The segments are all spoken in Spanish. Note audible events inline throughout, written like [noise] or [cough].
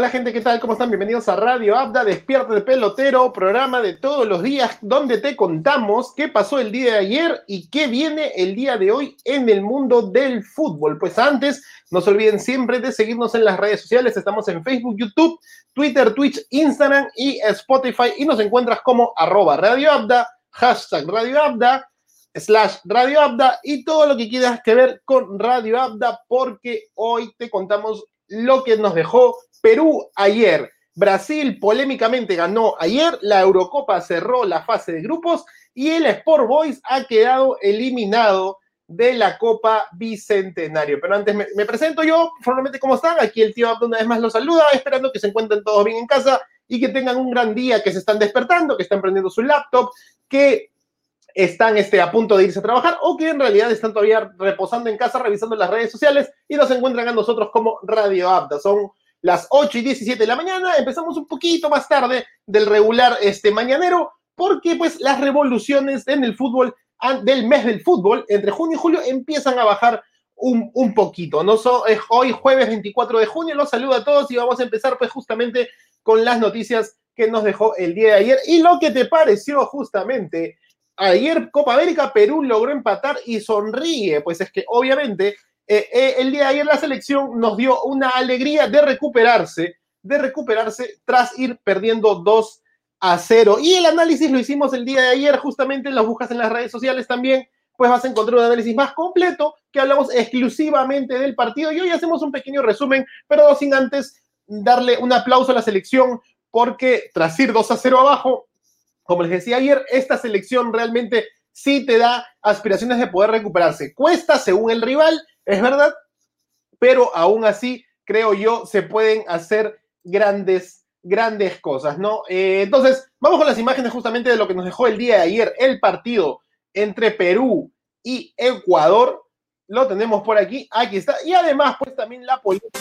Hola gente, ¿qué tal? ¿Cómo están? Bienvenidos a Radio Abda, Despierta de Pelotero, programa de todos los días donde te contamos qué pasó el día de ayer y qué viene el día de hoy en el mundo del fútbol. Pues antes, no se olviden siempre de seguirnos en las redes sociales. Estamos en Facebook, YouTube, Twitter, Twitch, Instagram y Spotify y nos encuentras como arroba Radio Abda, hashtag Radio Abda, slash Radio Abda y todo lo que quieras que ver con Radio Abda porque hoy te contamos lo que nos dejó Perú ayer. Brasil polémicamente ganó ayer, la Eurocopa cerró la fase de grupos y el Sport Boys ha quedado eliminado de la Copa Bicentenario. Pero antes me, presento yo, formalmente, ¿cómo están? Aquí el tío Abdo una vez más los saluda, esperando que se encuentren todos bien en casa y que tengan un gran día, que se están despertando, que están prendiendo su laptop, que están este, a punto de irse a trabajar o que en realidad están todavía reposando en casa, revisando las redes sociales y nos encuentran a nosotros como Radio Abda. Son las 8 y 17 de la mañana. Empezamos un poquito más tarde del regular este mañanero, porque pues las revoluciones en el fútbol del mes del fútbol, entre junio y julio, empiezan a bajar un, un poquito. ¿no? So, hoy jueves 24 de junio, los saludo a todos y vamos a empezar pues justamente con las noticias que nos dejó el día de ayer y lo que te pareció justamente. Ayer Copa América, Perú logró empatar y sonríe, pues es que obviamente eh, eh, el día de ayer la selección nos dio una alegría de recuperarse, de recuperarse tras ir perdiendo 2 a 0. Y el análisis lo hicimos el día de ayer, justamente las buscas en las redes sociales también, pues vas a encontrar un análisis más completo que hablamos exclusivamente del partido. Y hoy hacemos un pequeño resumen, pero sin antes darle un aplauso a la selección, porque tras ir 2 a 0 abajo, como les decía ayer, esta selección realmente sí te da aspiraciones de poder recuperarse. Cuesta según el rival, es verdad, pero aún así creo yo se pueden hacer grandes, grandes cosas, ¿no? Eh, entonces, vamos con las imágenes justamente de lo que nos dejó el día de ayer, el partido entre Perú y Ecuador. Lo tenemos por aquí, aquí está. Y además, pues también la política.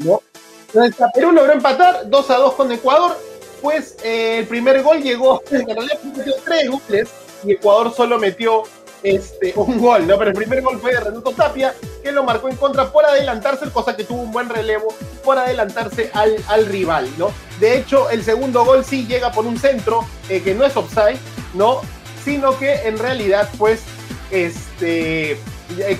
¿no? Perú logró empatar 2 a 2 con Ecuador. Pues eh, el primer gol llegó, realidad metió tres goles y Ecuador solo metió este, un gol, ¿no? Pero el primer gol fue de Renato Tapia, que lo marcó en contra por adelantarse, cosa que tuvo un buen relevo, por adelantarse al, al rival, ¿no? De hecho, el segundo gol sí llega por un centro, eh, que no es offside, ¿no? Sino que en realidad, pues, este,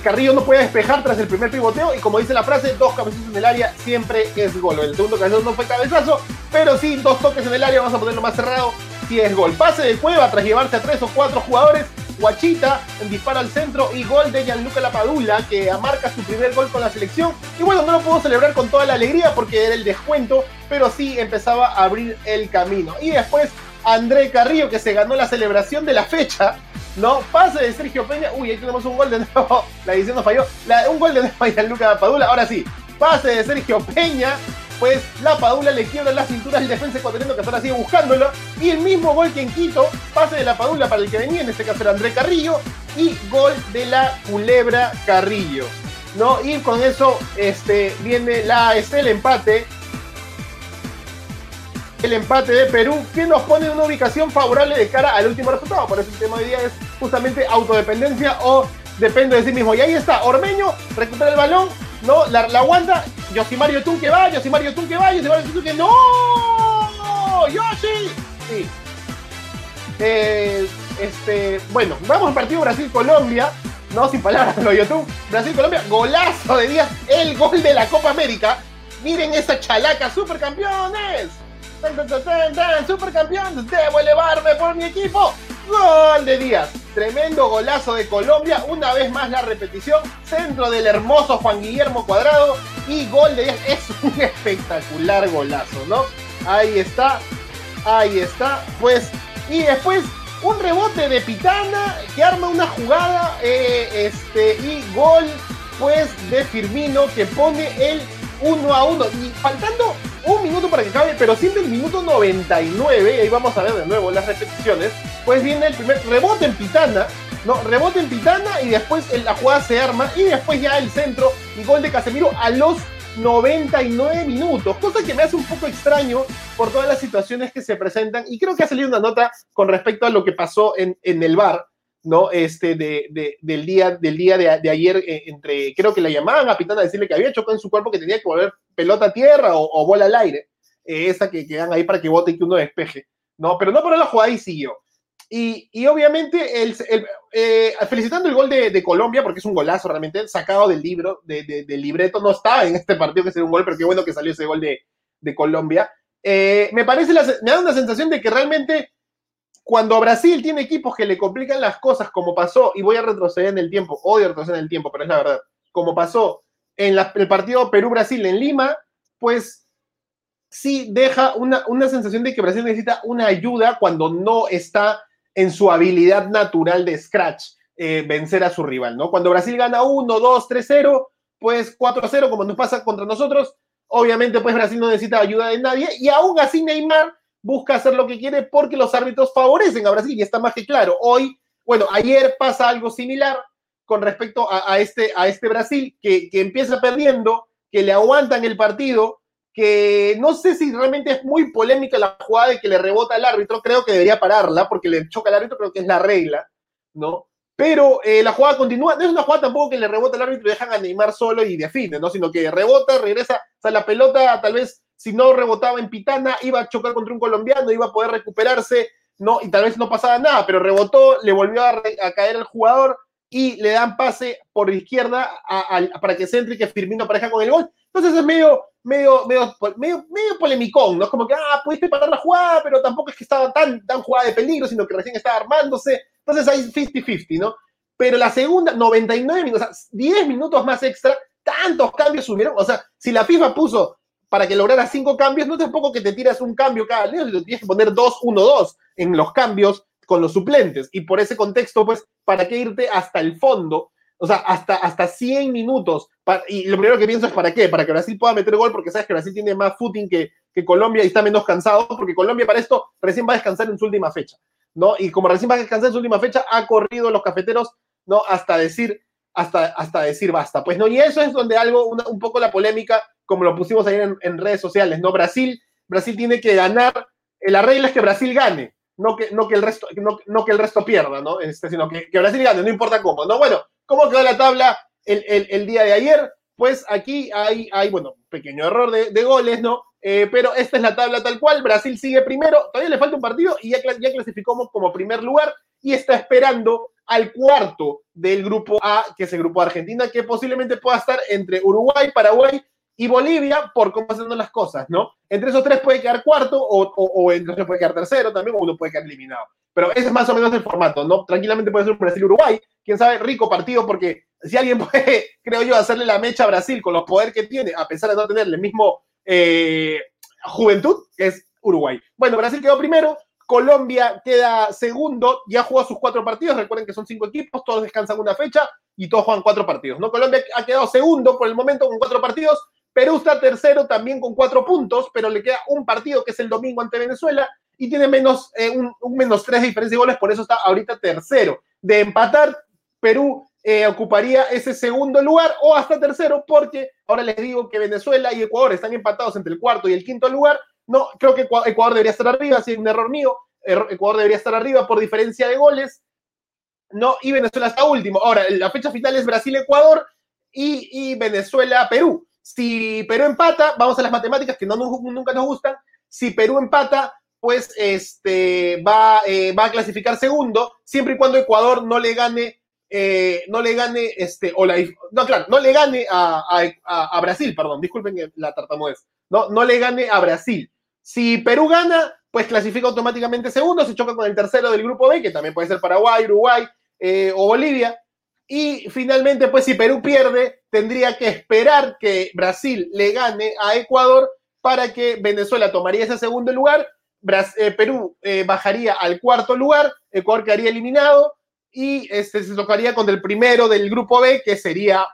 Carrillo no puede despejar tras el primer pivoteo y como dice la frase, dos cabezazos en el área siempre es gol. El segundo cabezazo no fue cabezazo, pero sí, dos toques en el área, vamos a ponerlo más cerrado, si es gol. Pase de Cueva tras llevarse a tres o cuatro jugadores. Guachita dispara al centro y gol de Gianluca Lapadula que marca su primer gol con la selección. Y bueno, no lo puedo celebrar con toda la alegría porque era el descuento, pero sí empezaba a abrir el camino. Y después André Carrillo que se ganó la celebración de la fecha. ¿No? Pase de Sergio Peña. Uy, ahí tenemos un gol de nuevo. [laughs] La edición nos falló. un gol de nuevo Gianluca Lapadula. Ahora sí, pase de Sergio Peña pues la Padula le quiebra las cinturas al defensa ecuatoriano que ahora sigue buscándolo. Y el mismo gol que en Quito, pase de la Padula para el que venía, en este caso era André Carrillo, y gol de la Culebra Carrillo. ¿no? Y con eso este, viene la, este, el empate. El empate de Perú, que nos pone en una ubicación favorable de cara al último resultado. Por eso el tema de hoy día es justamente autodependencia o depende de sí mismo. Y ahí está, Ormeño recupera el balón, no, la, la aguanta. Yosimario Tun que va, Yosimario Tun que va, Yosimario Tun que no. Yoshi. Sí. Eh, este, bueno, vamos al partido Brasil-Colombia. No, sin palabras, lo YouTube. Brasil-Colombia, golazo de Díaz, el gol de la Copa América. Miren esa chalaca, supercampeones. Supercampeones, debo elevarme por mi equipo. Gol de Díaz. Tremendo golazo de Colombia. Una vez más la repetición. Centro del hermoso Juan Guillermo Cuadrado. Y gol de Díaz. Es un [laughs] espectacular golazo, ¿no? Ahí está. Ahí está. Pues. Y después un rebote de Pitana que arma una jugada. Eh, este. Y gol. Pues de Firmino que pone el 1 a 1. Y faltando un minuto para que acabe, pero siendo el minuto 99, y ahí vamos a ver de nuevo las repeticiones, pues viene el primer rebote en Pitana, no, rebote en Pitana y después la jugada se arma y después ya el centro y gol de Casemiro a los 99 minutos, cosa que me hace un poco extraño por todas las situaciones que se presentan y creo que ha salido una nota con respecto a lo que pasó en, en el bar, ¿no? Este, de, del día, del día de, ayer, eh, entre, creo que la llamaban a Pitana a decirle que había chocado en su cuerpo, que tenía que volver pelota a tierra o, bola al aire, eh, esa que quedan ahí para que vote y que uno despeje, ¿no? Pero no por la jugada y siguió. Y, y obviamente, el, eh, felicitando el gol de, Colombia, porque es un golazo realmente, sacado del libro, de, del libreto, no estaba en este partido que sería un gol, pero qué bueno que salió ese gol de, Colombia. me parece, me da una sensación de que realmente cuando Brasil tiene equipos que le complican las cosas, como pasó, y voy a retroceder en el tiempo, odio retroceder en el tiempo, pero es la verdad, como pasó en el partido Perú-Brasil en Lima, pues sí deja una, sensación de que Brasil necesita una ayuda cuando no está en su habilidad natural de scratch eh, vencer a su rival, ¿no? Cuando Brasil gana 1, 2, 3, 0, pues 4 0, como nos pasa contra nosotros, obviamente pues Brasil no necesita ayuda de nadie, y aún así Neymar busca hacer lo que quiere porque los árbitros favorecen a Brasil y está más que claro. Hoy, bueno, ayer pasa algo similar con respecto a, este, a este Brasil que, empieza perdiendo, que le aguantan el partido, que no sé si realmente es muy polémica la jugada de que le rebota al árbitro, creo que debería pararla porque le choca al árbitro, creo que es la regla, ¿no? Pero eh, la jugada continúa, no es una jugada tampoco que le rebota al árbitro y dejan a Neymar solo y define, ¿no? Sino que rebota, regresa, o sea, la pelota tal vez si no rebotaba en Pitana, iba a chocar contra un colombiano, iba a poder recuperarse, no, y tal vez no pasaba nada, pero rebotó, le volvió a, caer el jugador y le dan pase por izquierda para que se entre y que Firmino pareja con el gol. Entonces es medio, medio, medio, medio, medio polemicón, ¿no? Es como que, ah, pudiste parar la jugada, pero tampoco es que estaba tan, tan jugada de peligro, sino que recién estaba armándose. Entonces hay 50-50, ¿no? Pero la segunda, 99 minutos, o sea, 10 minutos más extra, tantos cambios subieron. O sea, si la FIFA puso para que lograra cinco cambios, no tampoco que te tiras un cambio cada año, tienes que poner dos, uno, dos en los cambios con los suplentes. Y por ese contexto, pues, ¿para qué irte hasta el fondo? O sea, hasta, hasta 100 minutos. y lo primero que pienso es ¿para qué? Para que Brasil pueda meter gol, porque sabes que Brasil tiene más footing que, que Colombia y está menos cansado, porque Colombia para esto recién va a descansar en su última fecha, ¿no? Y como recién va a descansar en su última fecha, ha corrido los cafeteros, ¿no? Hasta decir, hasta, hasta decir basta. Pues no, y eso es donde algo, un poco la polémica como lo pusimos ahí en, redes sociales, ¿no? Brasil, Brasil tiene que ganar, la regla es que Brasil gane, no que, no que, el, resto, no, que el resto pierda, ¿no? Este, sino que, Brasil gane, no importa cómo, ¿no? Bueno, ¿cómo quedó la tabla el, día de ayer? Pues aquí hay, hay bueno, pequeño error de, goles, ¿no? Eh, pero esta es la tabla tal cual, Brasil sigue primero, todavía le falta un partido y ya, ya clasificó como primer lugar y está esperando al cuarto del grupo A, que es el grupo Argentina, que posiblemente pueda estar entre Uruguay, Paraguay y Bolivia por cómo haciendo las cosas, ¿no? Entre esos tres puede quedar cuarto o, o, entre esos puede quedar tercero también o uno puede quedar eliminado. Pero ese es más o menos el formato, ¿no? Tranquilamente puede ser Brasil-Uruguay, quién sabe, rico partido porque si alguien [laughs] puede, creo yo, hacerle la mecha a Brasil con los poderes que tiene, a pesar de no tener el mismo eh, juventud, es Uruguay. Bueno, Brasil quedó primero, Colombia queda segundo, ya jugó sus cuatro partidos, recuerden que son cinco equipos, todos descansan una fecha y todos juegan cuatro partidos, ¿no? Colombia ha quedado segundo por el momento con cuatro partidos, Perú está tercero también con cuatro puntos, pero le queda un partido que es el domingo ante Venezuela y tiene menos, eh, un, menos tres de diferencia de goles, por eso está ahorita tercero. De empatar, Perú eh, ocuparía ese segundo lugar o hasta tercero, porque ahora les digo que Venezuela y Ecuador están empatados entre el cuarto y el quinto lugar. No, creo que Ecuador debería estar arriba, si es un error mío. Ecuador debería estar arriba por diferencia de goles. No, y Venezuela está último. Ahora, la fecha final es Brasil-Ecuador y, y Venezuela-Perú. Si Perú empata, vamos a las matemáticas que no nunca nos gustan. Si Perú empata, pues este, va, eh, va a clasificar segundo, siempre y cuando Ecuador no le gane, eh, no le gane, este, o la, no, claro, no le gane a, Brasil, perdón, disculpen la tartamudez, no, no le gane a Brasil. Si Perú gana, pues clasifica automáticamente segundo, se choca con el tercero del grupo B, que también puede ser Paraguay, Uruguay eh, o Bolivia, y finalmente, pues si Perú pierde, tendría que esperar que Brasil le gane a Ecuador para que Venezuela tomaría ese segundo lugar, eh, Perú bajaría al cuarto lugar, Ecuador quedaría eliminado y este, se tocaría contra el primero del grupo B, que sería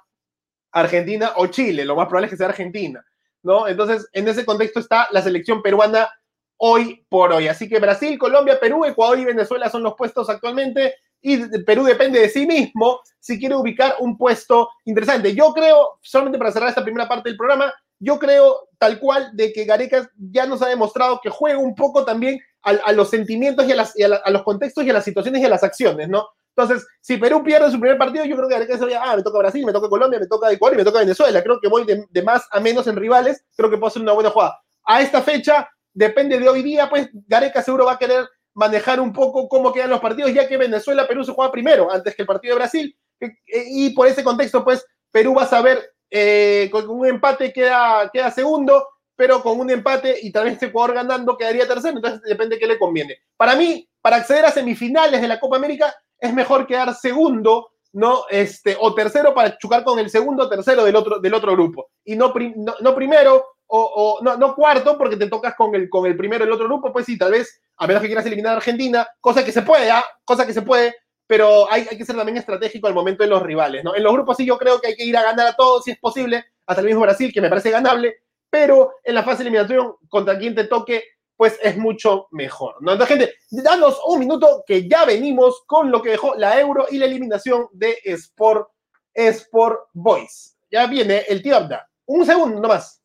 Argentina o Chile. Lo más probable es que sea Argentina, ¿no? Entonces, en ese contexto está la selección peruana hoy por hoy. Así que Brasil, Colombia, Perú, Ecuador y Venezuela son los puestos actualmente y Perú depende de sí mismo si quiere ubicar un puesto interesante. Yo creo, solamente para cerrar esta primera parte del programa, yo creo tal cual de que Gareca ya nos ha demostrado que juega un poco también a, los sentimientos y, a, los contextos y a las situaciones y a las acciones, ¿no? Entonces, si Perú pierde su primer partido, yo creo que Gareca sabía, ah, me toca Brasil, me toca Colombia, me toca Ecuador y me toca Venezuela. Creo que voy de, más a menos en rivales, creo que puedo hacer una buena jugada. A esta fecha, depende de hoy día, pues Gareca seguro va a querer manejar un poco cómo quedan los partidos, ya que Venezuela, Perú se juega primero, antes que el partido de Brasil. Eh, y por ese contexto, pues Perú va a saber, eh, con un empate queda, queda segundo, pero con un empate y tal vez Ecuador ganando quedaría tercero, entonces depende de qué le conviene. Para mí, para acceder a semifinales de la Copa América, es mejor quedar segundo, ¿no? Este, o tercero para chocar con el segundo o tercero del otro, del otro grupo. Y no, no, primero o, no, no, cuarto porque te tocas con el, con el primero del otro grupo, pues sí, tal vez, a menos que quieras eliminar a Argentina, cosa que se puede, ¿ah? cosa que se puede, pero hay, hay, que ser también estratégico al momento de los rivales, ¿no? En los grupos sí yo creo que hay que ir a ganar a todos si es posible, hasta el mismo Brasil, que me parece ganable, pero en la fase eliminatoria contra quien te toque pues es mucho mejor. ¿no? Entonces, gente, danos un minuto que ya venimos con lo que dejó la Euro y la eliminación de Sport, Sport Boys. Ya viene el tío Abda. Un segundo nomás.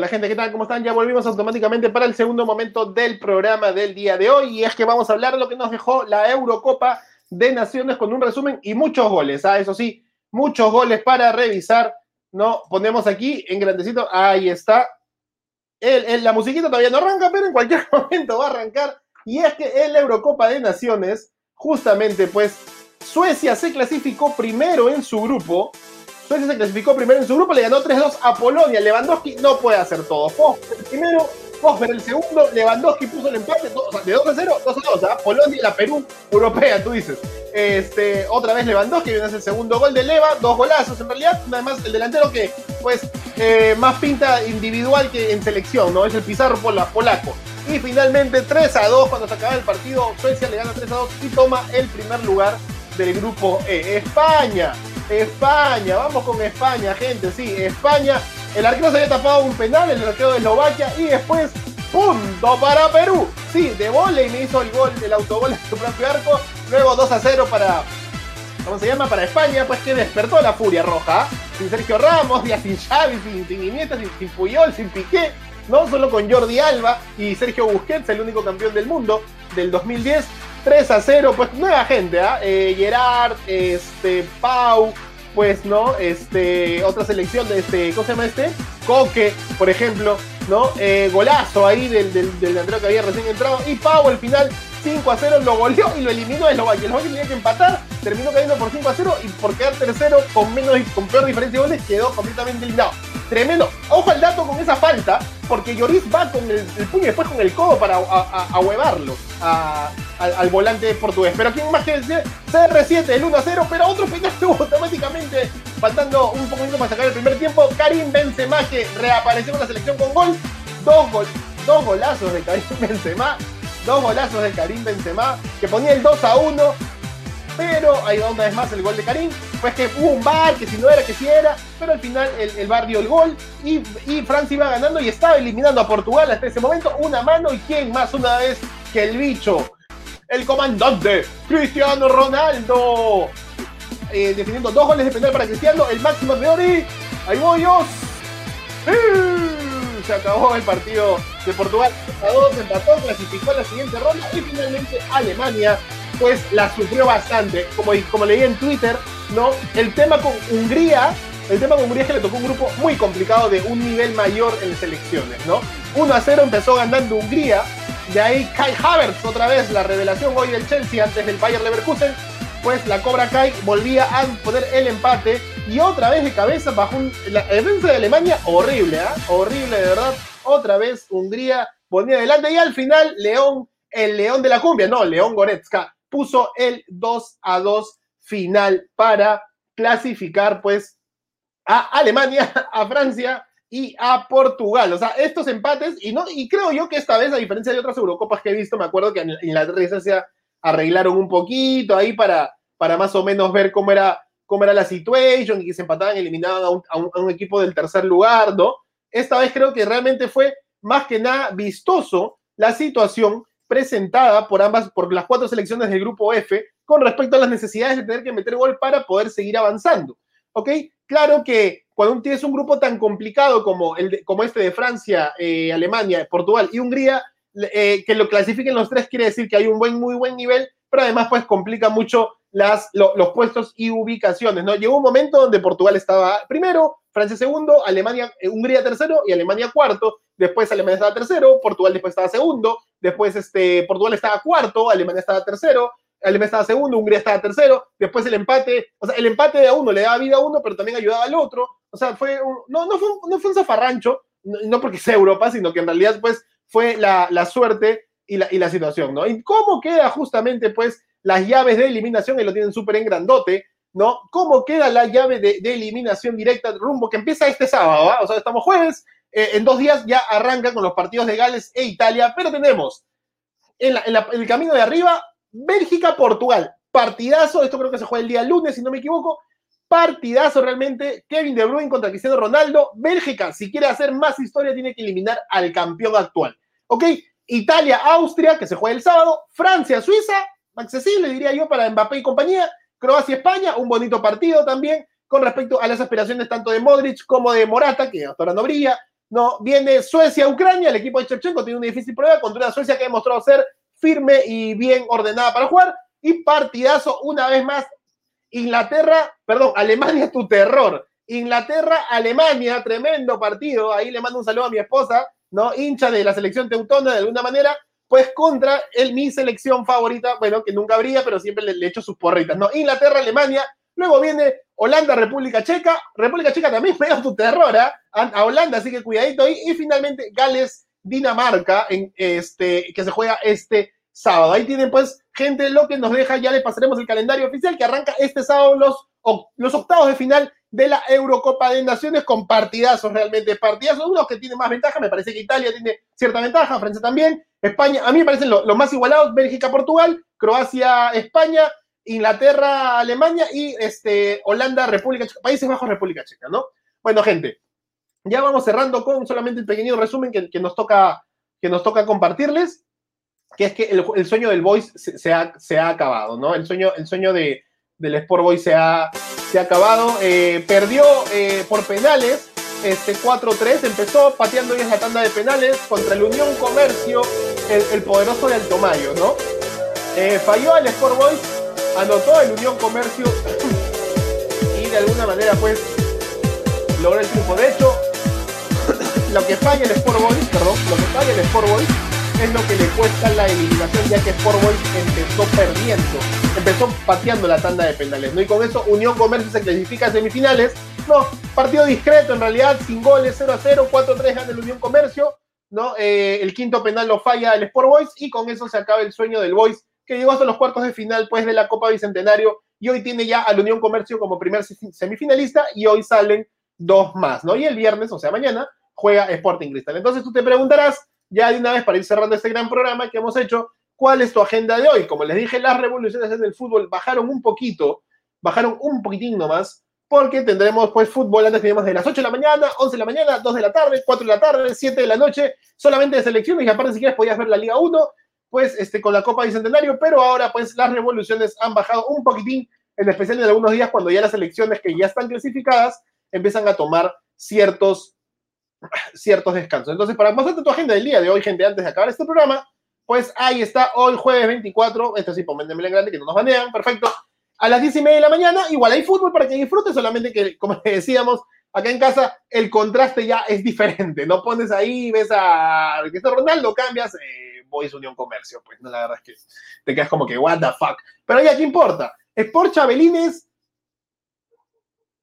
Hola gente, ¿qué tal? ¿Cómo están? Ya volvimos automáticamente para el segundo momento del programa del día de hoy y es que vamos a hablar de lo que nos dejó la Eurocopa de Naciones con un resumen y muchos goles, ¿ah? Eso sí, muchos goles para revisar, ¿no? Ponemos aquí en grandecito, ahí está. La musiquita todavía no arranca, pero en cualquier [laughs] momento va a arrancar y es que en la Eurocopa de Naciones, justamente pues Suecia se clasificó primero en su grupo Suecia se clasificó primero en su grupo, le ganó 3-2 a Polonia. Lewandowski no puede hacer todo. Fosber el primero, Fosber el segundo, Lewandowski puso el empate de 2 0, 2 2. ¿ah? Polonia, la Perú europea, tú dices. Este, otra vez Lewandowski viene el segundo gol de Leva, dos golazos en realidad. Además, el delantero que, pues, eh, más pinta individual que en selección, ¿no? Es el Pizarro polaco. Y finalmente 3 a 2 cuando se acaba el partido, Suecia le gana 3 a 2 y toma el primer lugar del grupo E. España España, vamos con España, gente, sí, España. El arquero se había tapado un penal, el arquero de Eslovaquia, y después, punto para Perú. Sí, de volei me hizo el gol, el autogol en su propio arco. Luego 2 a 0 para, ¿cómo se llama? Para España, pues que despertó la furia roja. Sin Sergio Ramos, ya sin Xavi, sin, sin Iniesta, sin, sin Puyol, sin Piqué. No solo con Jordi Alba y Sergio Busquets, el único campeón del mundo del 2010. 3 a 0, pues nueva gente, ¿ah? ¿eh? Gerard, este, Pau, pues, ¿no? Este, otra selección de este, ¿cómo se llama este? Coque, por ejemplo, ¿no? Eh, golazo ahí del, del, que había recién entrado. Y Pau al final 5 a 0 lo goleó y lo eliminó de Eslovaquia. Eslovaquia tenía que empatar, terminó cayendo por 5 a 0 y por quedar tercero con menos con peor diferencia de goles quedó completamente eliminado. Tremendo. Ojo al dato con esa falta, porque Lloris va con el, puño y después con el codo para ahuevarlo al, volante portugués. Pero ¿quién más que decir? CR7, el 1 a 0, pero otro penal [laughs] automáticamente, faltando un poquito para sacar el primer tiempo. Karim Benzema, que reapareció en la selección con gol. Dos, gol, dos golazos de Karim [laughs] Benzema dos golazos de Karim Benzema, que ponía el 2 a 1, pero ahí una vez más el gol de Karim, pues que hubo un bar, que si no era, que si era, pero al final el, el bar dio el gol y, y, Francia iba ganando y estaba eliminando a Portugal hasta ese momento, una mano y quién más una vez que el bicho, el comandante Cristiano Ronaldo, eh, definiendo dos goles de penal para Cristiano, el máximo de Ori, ahí voy yo se acabó el partido de Portugal a 2, empató, clasificó a la siguiente ronda y finalmente Alemania pues la sufrió bastante. Como, como leí en Twitter, ¿no? El tema con Hungría, el tema con Hungría es que le tocó un grupo muy complicado de un nivel mayor en selecciones, ¿no? 1 a 0 empezó ganando Hungría, de ahí Kai Havertz otra vez, la revelación hoy del Chelsea antes del Bayern Leverkusen, pues la Cobra Kai volvía a poner el empate y otra vez de cabeza bajo un, la defensa de Alemania horrible, ¿ah? horrible de verdad. Otra vez Hungría ponía adelante y al final León, el León de la cumbia, no, León Goretzka puso el 2 a 2 final para clasificar pues a Alemania, [laughs] a Francia y a Portugal. O sea, estos empates, y, no, y creo yo que esta vez, a diferencia de otras Eurocopas que he visto, me acuerdo que en, la se arreglaron un poquito ahí para, para más o menos ver cómo era, cómo era la situación y que se empataban, eliminaban a un, a un equipo del tercer lugar, ¿no? Esta vez creo que realmente fue más que nada vistoso la situación presentada por ambas, por las cuatro selecciones del grupo F con respecto a las necesidades de tener que meter gol para poder seguir avanzando. ¿Ok? Claro que cuando tienes un grupo tan complicado como, el como este de Francia, eh, Alemania, Portugal y Hungría, eh, que lo clasifiquen los tres quiere decir que hay un buen, muy buen nivel, pero además pues complica mucho las, los puestos y ubicaciones, ¿no? Llegó un momento donde Portugal estaba primero, Francia segundo, Alemania, eh, Hungría tercero y Alemania cuarto, después Alemania estaba tercero, Portugal después estaba segundo, después este, Portugal estaba cuarto, Alemania estaba tercero, Alemania estaba segundo, Hungría estaba tercero, después el empate, o sea, el empate de a uno le daba vida a uno, pero también ayudaba al otro, o sea, fue no, no, fue no fue un zafarrancho, no, porque sea Europa, sino que en realidad pues fue la, la suerte y la, y la situación, ¿no? ¿Y cómo queda justamente pues las llaves de eliminación, y lo tienen súper en grandote, ¿no? ¿Cómo queda la llave de, eliminación directa rumbo que empieza este sábado? ¿ah? O sea, estamos jueves, eh, en dos días ya arranca con los partidos de Gales e Italia, pero tenemos en, el camino de arriba Bélgica-Portugal. Partidazo, esto creo que se juega el día lunes, si no me equivoco. Partidazo realmente. Kevin De Bruyne contra Cristiano Ronaldo. Bélgica, si quiere hacer más historia, tiene que eliminar al campeón actual. ¿Ok? Italia-Austria, que se juega el sábado. Francia-Suiza, accesible, diría yo, para Mbappé y compañía. Croacia-España, un bonito partido también con respecto a las aspiraciones tanto de Modric como de Morata, que hasta ahora no brilla. No, viene Suecia-Ucrania, el equipo de Chevchenko tiene una difícil prueba contra una Suecia que ha demostrado ser firme y bien ordenada para jugar. Y partidazo, una vez más, Inglaterra, perdón, Alemania, tu terror. Inglaterra, Alemania, tremendo partido. Ahí le mando un saludo a mi esposa, ¿no? Hincha de la selección teutona de alguna manera, pues contra el, mi selección favorita, bueno, que nunca habría, pero siempre le, le echo sus porritas, ¿no? Inglaterra, Alemania, luego viene Holanda, República Checa, República Checa también [laughs] pega tu terror ¿eh? a, Holanda, así que cuidadito ahí, y finalmente Gales, Dinamarca, en este, que se juega este sábado. Ahí tienen pues gente lo que nos deja, ya le pasaremos el calendario oficial que arranca este sábado los, los octavos de final de la Eurocopa de Naciones con partidazos realmente, partidazos, unos que tienen más ventaja, me parece que Italia tiene cierta ventaja, Francia también, España, a mí me parecen los más igualados, Bélgica, Portugal, Croacia, España, Inglaterra, Alemania y este, Holanda, República Checa, Países Bajos, República Checa, ¿no? Bueno, gente, ya vamos cerrando con solamente el pequeño resumen que, que nos, toca, que nos toca compartirles, que es que el, sueño del Boys se, ha, se, ha, acabado, ¿no? El sueño, el sueño de, del Sport Boys se ha, se ha acabado. Eh, perdió eh, por penales este 4-3, empezó pateando en la tanda de penales contra el Unión Comercio, el, el poderoso de Altomayo, ¿no? Eh, falló al Sport Boys, anotó el Unión Comercio [coughs] y de alguna manera pues logró el triunfo. De hecho, [coughs] lo que falla el Sport Boys, perdón, lo que falla el Sport Boys es lo que le cuesta la eliminación, ya que Sport Boys empezó perdiendo, empezó pateando la tanda de penales, ¿no? Y con eso Unión Comercio se clasifica a semifinales. No, partido discreto en realidad, sin goles, 0 a 0, 4 a 3 gana el Unión Comercio, ¿no? Eh, el quinto penal lo falla el Sport Boys y con eso se acaba el sueño del Boys, que llegó hasta los cuartos de final, pues, de la Copa Bicentenario y hoy tiene ya al Unión Comercio como primer semifinalista y hoy salen dos más, ¿no? Y el viernes, o sea, mañana, juega Sporting Cristal. Entonces tú te preguntarás, ya de una vez para ir cerrando este gran programa que hemos hecho, ¿cuál es tu agenda de hoy? Como les dije, las revoluciones en el fútbol bajaron un poquito, bajaron un poquitín nomás, porque tendremos pues fútbol, antes teníamos de las 8 de la mañana, 11 de la mañana, 2 de la tarde, 4 de la tarde, 7 de la noche, solamente de selecciones, y aparte si quieres podías ver la Liga 1, pues este, con la Copa Bicentenario, pero ahora pues las revoluciones han bajado un poquitín, en especial en algunos días cuando ya las selecciones que ya están clasificadas empiezan a tomar ciertos ciertos descansos. Entonces, para mostrarte tu agenda del día de hoy, gente, antes de acabar este programa, pues ahí está, hoy jueves 24, esto sí, ponméndeme en grande que no nos banean, perfecto, a las 10 y media de la mañana, igual hay fútbol para que disfrutes, solamente que, como [laughs] decíamos, acá en casa el contraste ya es diferente, no pones ahí, ves a Cristiano Ronaldo, cambias, eh, Boys Unión Comercio, pues no, la verdad es que te quedas como que, what the fuck, pero ya, ¿qué importa? Sport Chabelines,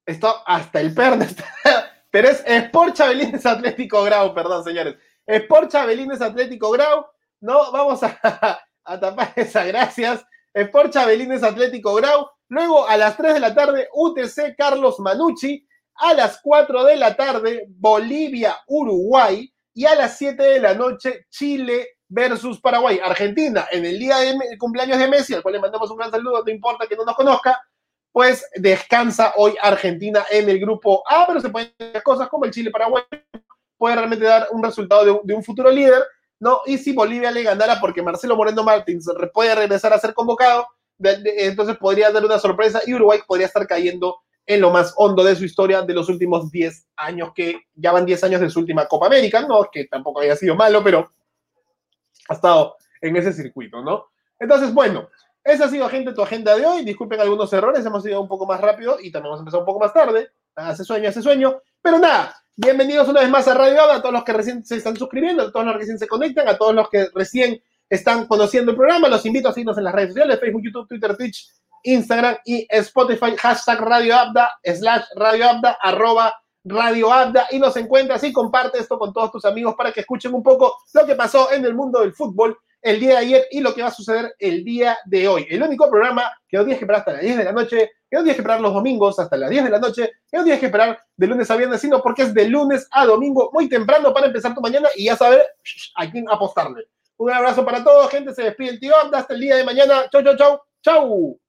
esto hasta el perno [laughs] está pero es Sport Chabelines Atlético Grau, perdón, señores. Sport Chabelines Atlético Grau. No, vamos a, tapar esa, gracias. Sport Chabelines Atlético Grau. Luego a las 3 de la tarde, UTC Carlos Manucci. A las 4 de la tarde, Bolivia-Uruguay. Y a las 7 de la noche, Chile versus Paraguay. Argentina, en el día de cumpleaños de Messi, al cual le mandamos un gran saludo, no importa que no nos conozca, pues descansa hoy Argentina en el grupo A, pero se pueden hacer cosas como el Chile-Paraguay, puede realmente dar un resultado de un, futuro líder, ¿no? Y si Bolivia le ganara porque Marcelo Moreno Martins puede regresar a ser convocado, entonces podría dar una sorpresa y Uruguay podría estar cayendo en lo más hondo de su historia de los últimos 10 años, que ya van 10 años de su última Copa América, no que tampoco haya sido malo, pero ha estado en ese circuito, ¿no? Entonces, bueno, esa ha sido, gente, tu agenda de hoy. Disculpen algunos errores, hemos ido un poco más rápido y también hemos empezado un poco más tarde. Hace sueño, hace sueño. Pero nada, bienvenidos una vez más a Radio Abda, a todos los que recién se están suscribiendo, a todos los que recién se conectan, a todos los que recién están conociendo el programa. Los invito a seguirnos en las redes sociales, Facebook, YouTube, Twitter, Twitch, Instagram y Spotify, hashtag Radio Abda, slash Radio Abda, arroba Radio Abda y nos encuentras y comparte esto con todos tus amigos para que escuchen un poco lo que pasó en el mundo del fútbol el día de ayer y lo que va a suceder el día de hoy. El único programa que no tienes que esperar hasta las 10 de la noche, que no tienes que esperar los domingos hasta las 10 de la noche, que no tienes que esperar de lunes a viernes, sino porque es de lunes a domingo muy temprano para empezar tu mañana y ya saber a quién apostarle. Un abrazo para todos, gente. Se despide el tío. Hasta el día de mañana. Chau, chau, chau. Chau.